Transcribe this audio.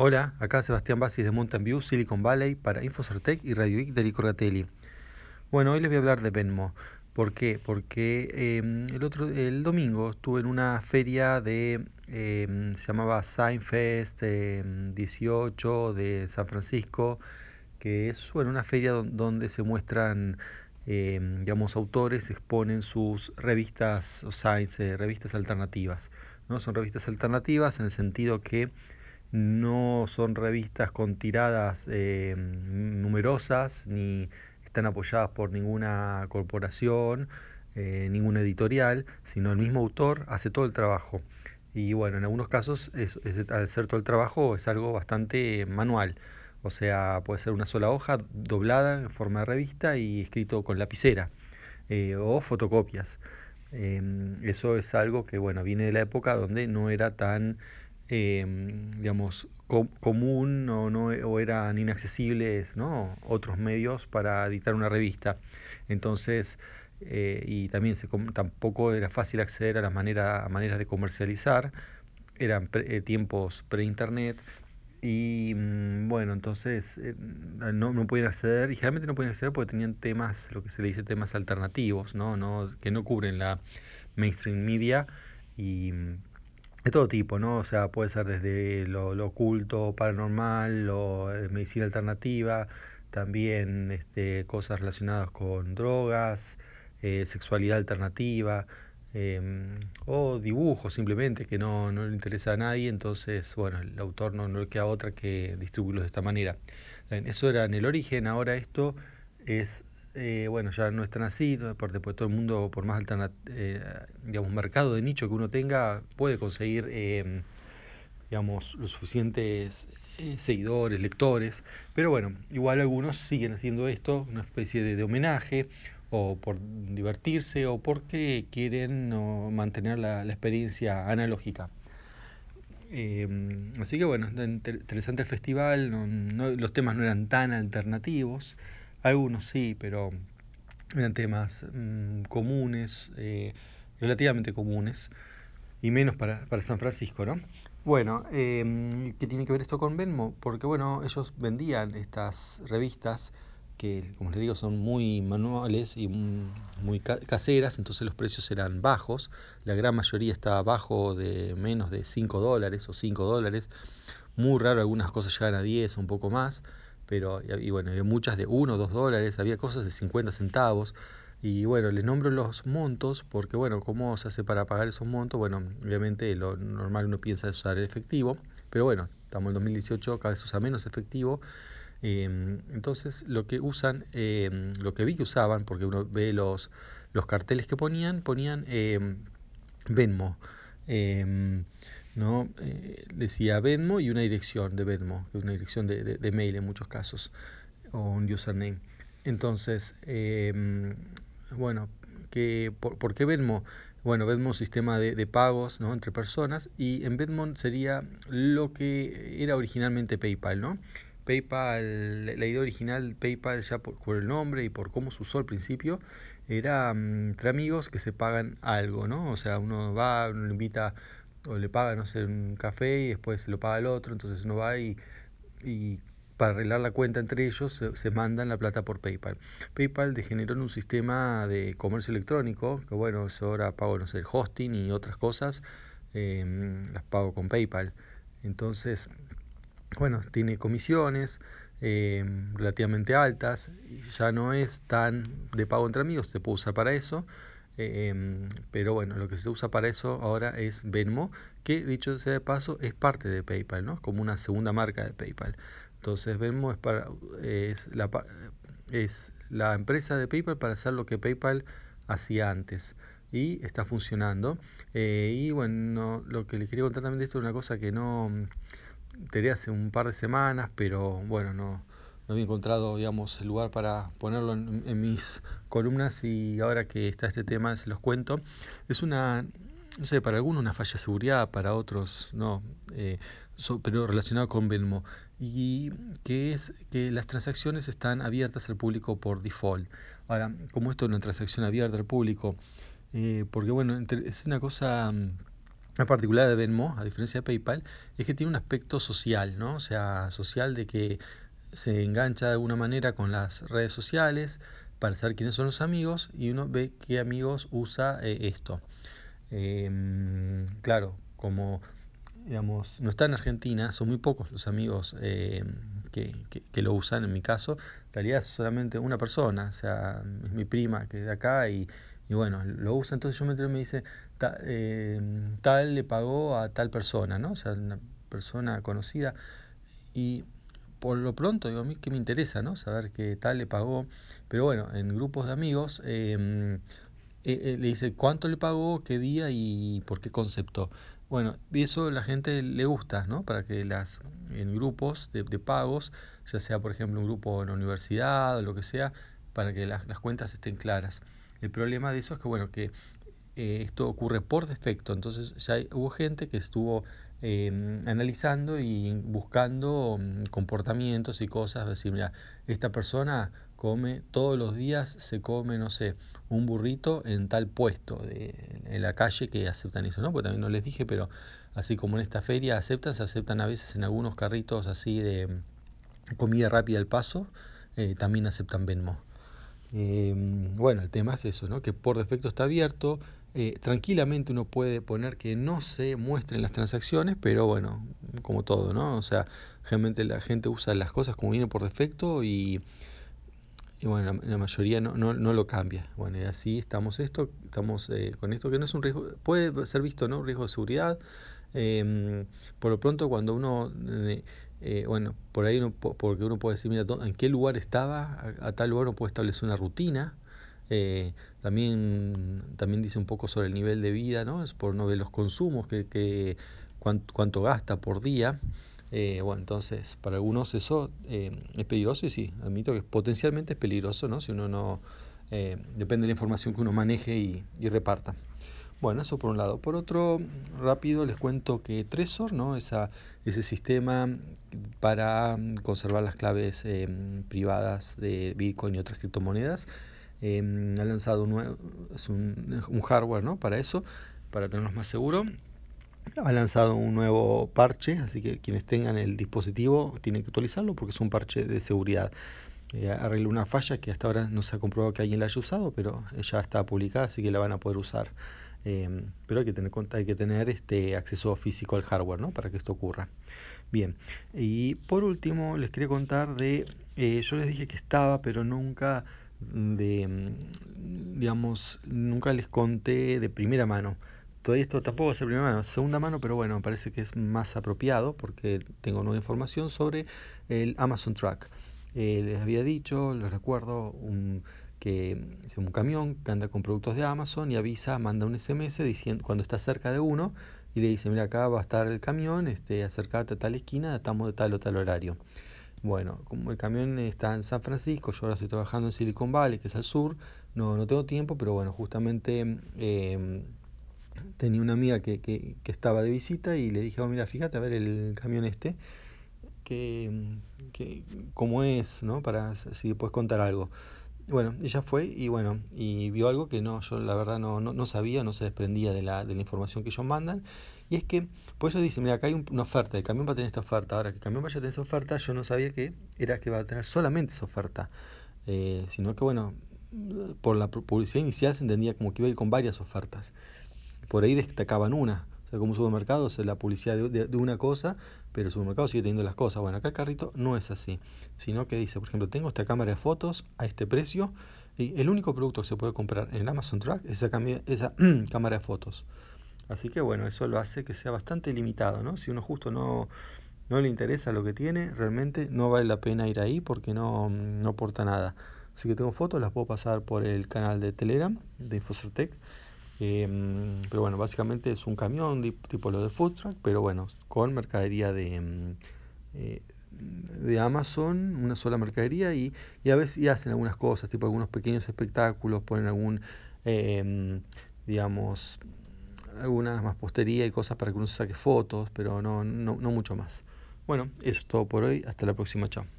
Hola, acá Sebastián Basis de Mountain View, Silicon Valley para Infocertec y Radio Geek de Rico Gatelli. Bueno, hoy les voy a hablar de Venmo. ¿Por qué? Porque em, el otro el domingo estuve en una feria de em, se llamaba Signfest 18 em, de San Francisco, que es bueno, una feria donde se muestran digamos autores exponen sus revistas o sites, eh, revistas alternativas, ¿no? Son revistas alternativas en el sentido que no son revistas con tiradas eh, numerosas ni están apoyadas por ninguna corporación, eh, ninguna editorial, sino el mismo autor hace todo el trabajo. Y bueno, en algunos casos es, al ser todo el trabajo es algo bastante manual. O sea, puede ser una sola hoja doblada en forma de revista y escrito con lapicera eh, o fotocopias. eso es algo que bueno viene de la época donde no era tan Em, digamos, común o, no, o eran inaccesibles ¿no? otros medios para editar una revista. Entonces, eh, y también se, tampoco era fácil acceder a las manera, maneras de comercializar, eran eh, tiempos pre-internet. Y mm, bueno, entonces eh, no, no podían acceder, y generalmente no podían acceder porque tenían temas, lo que se le dice temas alternativos, ¿no? No, que no cubren la mainstream media y de todo tipo, ¿no? O sea, puede ser desde lo, oculto, paranormal, lo, eh, medicina alternativa, también este, cosas relacionadas con drogas, eh, sexualidad alternativa, em, o dibujos simplemente que no, no, le interesa a nadie, entonces, bueno, el autor no, no le queda otra que distribuirlos de esta manera. Eso era en el origen, ahora esto es eh, bueno, ya no es tan así, porque pues, todo el mundo, por más eh, digamos, mercado de nicho que uno tenga, puede conseguir, em, digamos, los suficientes eh, seguidores, lectores, pero bueno, igual algunos siguen haciendo esto, una especie de, homenaje, o por divertirse, o porque quieren mantener la, experiencia analógica. Em, así que bueno, interesante el festival, los temas no eran tan alternativos, algunos sí, pero eran temas mm, comunes, eh, relativamente comunes, y menos para, para San Francisco, ¿no? Bueno, eh, ¿qué tiene que ver esto con Venmo? Porque bueno, ellos vendían estas revistas que, como les digo, son muy manuales y muy caseras, entonces los precios eran bajos, la gran mayoría estaba bajo de menos de 5 dólares o 5 dólares, muy raro algunas cosas llegan a 10 o un poco más, pero y, bueno, había muchas de 1 o 2 dólares, había cosas de 50 centavos. Y bueno, les nombro los montos porque, bueno, ¿cómo se hace para pagar esos montos? Bueno, obviamente lo normal uno piensa es usar el efectivo, pero bueno, estamos en 2018, cada vez usa menos efectivo. Em, entonces, lo que usan, em, lo que vi que usaban, porque uno ve los, los carteles que ponían, ponían eh, Venmo. ¿No? Eh, decía Venmo y una dirección de Venmo, una dirección de, de, mail en muchos casos, o un username. Entonces, em, bueno, que, por, qué Venmo? Bueno, Venmo es un sistema de, de, pagos ¿no? entre personas y en Venmo sería lo que era originalmente PayPal, ¿no? PayPal, la idea original PayPal ya por, por, el nombre y por cómo se usó al principio, era mm, entre amigos que se pagan algo, ¿no? O sea, uno va, uno invita o le paga, no sé, un café y después se lo paga el otro, entonces uno va y, y para arreglar la cuenta entre ellos se, mandan la plata por PayPal. PayPal degeneró en un sistema de comercio electrónico, que bueno, eso ahora pago, no sé, el hosting y otras cosas, em, las pago con PayPal. Entonces, bueno, tiene comisiones em, relativamente altas, y ya no es tan de pago entre amigos, se puede usar para eso. Em, pero bueno, lo que se usa para eso ahora es Venmo, que dicho sea de paso es parte de PayPal, ¿no? Como una segunda marca de PayPal. Entonces Venmo es, para, es, la, es la empresa de PayPal para hacer lo que PayPal hacía antes y está funcionando. Eh, y bueno, lo que les quería contar también de esto es una cosa que no tenía hace un par de semanas, pero bueno, no, no había encontrado, digamos, el lugar para ponerlo en, mis columnas y ahora que está este tema se los cuento. Es una, no sé, para algunos una falla de seguridad, para otros no, eh, pero relacionado con Venmo. Y que es que las transacciones están abiertas al público por default. Ahora, como esto es una transacción abierta al público, eh, porque bueno, es una cosa la particularidad de Venmo, a diferencia de PayPal, es que tiene un aspecto social, ¿no? O sea, social de que se engancha de alguna manera con las redes sociales para saber quiénes son los amigos y uno ve qué amigos usa eh, esto. Em, claro, como digamos, no está en Argentina, son muy pocos los amigos eh, que, que, lo usan, en mi caso, en realidad es solamente una persona, o sea, es mi prima que es de acá y, y bueno, lo usa, entonces yo me entero y me dice, eh, tal le pagó a tal persona, ¿no? O sea, una persona conocida y por lo pronto, digo, a mí que me interesa, ¿no? Saber que tal le pagó, pero bueno, en grupos de amigos eh, le dice cuánto le pagó, qué día y por qué concepto. Bueno, y eso la gente le gusta, ¿no? Para que las en grupos de, pagos, ya sea por ejemplo un grupo en la universidad o lo que sea, para que las, las cuentas estén claras. El problema de eso es que, bueno, que eh, esto ocurre por defecto. Entonces ya hubo gente que estuvo eh, analizando y buscando mm, comportamientos y cosas. Decir, mira, esta persona come todos los días, se come, no sé, un burrito en tal puesto de, en la calle que aceptan eso, ¿no? Porque también no les dije, pero así como en esta feria aceptan, se aceptan a veces en algunos carritos así de mm, comida rápida al paso, eh, también aceptan Venmo. Eh, bueno, el tema es eso, ¿no? Que por defecto está abierto. Eh, tranquilamente uno puede poner que no se muestren las transacciones, pero bueno, como todo, ¿no? O sea, generalmente la gente usa las cosas como viene por defecto y, y bueno, la, mayoría no, no, no, lo cambia. Bueno, y así estamos esto, estamos eh, con esto que no es un riesgo, puede ser visto, ¿no? Un riesgo de seguridad. Eh, por lo pronto, cuando uno, eh, eh, bueno, por ahí uno, porque uno puede decir, mira, en qué lugar estaba, a, a tal lugar uno puede establecer una rutina. Eh, también, también dice un poco sobre el nivel de vida, ¿no? Es por no ver los consumos, que, que cuánto, cuánto gasta por día. Eh, bueno, entonces, para algunos eso eh, es peligroso y sí, admito que potencialmente es peligroso, ¿no? Si uno no, depende de la información que uno maneje y, y, reparta. Bueno, eso por un lado. Por otro, rápido les cuento que Trezor, ¿no? Esa, ese sistema para conservar las claves privadas de Bitcoin y otras criptomonedas, eh, ha lanzado un, nuevo, es un, un hardware, ¿no? Para eso, para tenerlos más seguros ha lanzado un nuevo parche, así que quienes tengan el dispositivo tienen que actualizarlo porque es un parche de seguridad. Eh, una falla que hasta ahora no se ha comprobado que alguien la haya usado, pero ya está publicada, así que la van a poder usar. Eh, pero hay que tener hay que tener este acceso físico al hardware, ¿no? Para que esto ocurra. Bien. Y por último les quería contar de, eh, yo les dije que estaba, pero nunca de, digamos, nunca les conté de primera mano Todavía esto tampoco es de primera mano, segunda mano, pero bueno, me parece que es más apropiado porque tengo nueva información sobre el Amazon Track. Eh, les había dicho, les recuerdo, un, que es un camión que anda con productos de Amazon y avisa, manda un SMS diciendo cuando está cerca de uno y le dice, mira, acá va a estar el camión, este, acércate a tal esquina, estamos de tal o tal horario. Bueno, como el camión está en San Francisco, yo ahora estoy trabajando en Silicon Valley, que es al sur, no, no tengo tiempo, pero bueno, justamente eh, tenía una amiga que, que, que, estaba de visita y le dije, oh, mira, fíjate a ver el camión este, que, que cómo es, ¿no? Para si puedes contar algo. Bueno, ella fue y bueno, y vio algo que no, yo la verdad no, no, no sabía, no se desprendía de la, de la información que ellos mandan. Y es que, por eso dice, mira, acá hay un, una oferta, el camión va a tener esta oferta. Ahora que el camión vaya a tener esa oferta, yo no sabía que era que va a tener solamente esa oferta. Eh, sino que bueno, por la publicidad inicial se entendía como que iba a ir con varias ofertas por ahí destacaban una. O sea, como un supermercado es la publicidad de, una cosa, pero el supermercado sigue teniendo las cosas. Bueno, acá el carrito no es así, sino que dice, por ejemplo, tengo esta cámara de fotos a este precio y el único producto que se puede comprar en el Amazon Track es esa, esa cámara de fotos. Así que bueno, eso lo hace que sea bastante limitado, ¿no? Si uno justo no, no le interesa lo que tiene, realmente no vale la pena ir ahí porque no, no aporta nada. Así que tengo fotos, las puedo pasar por el canal de Telegram de Infocertec eh, pero bueno, básicamente es un camión tipo lo de food truck, pero bueno, con mercadería de, eh, de Amazon, una sola mercadería y, y a veces hacen algunas cosas, tipo algunos pequeños espectáculos, ponen algún, eh, digamos, alguna más postería y cosas para que uno se saque fotos, pero no, no, no mucho más. Bueno, eso es todo por hoy, hasta la próxima, chao.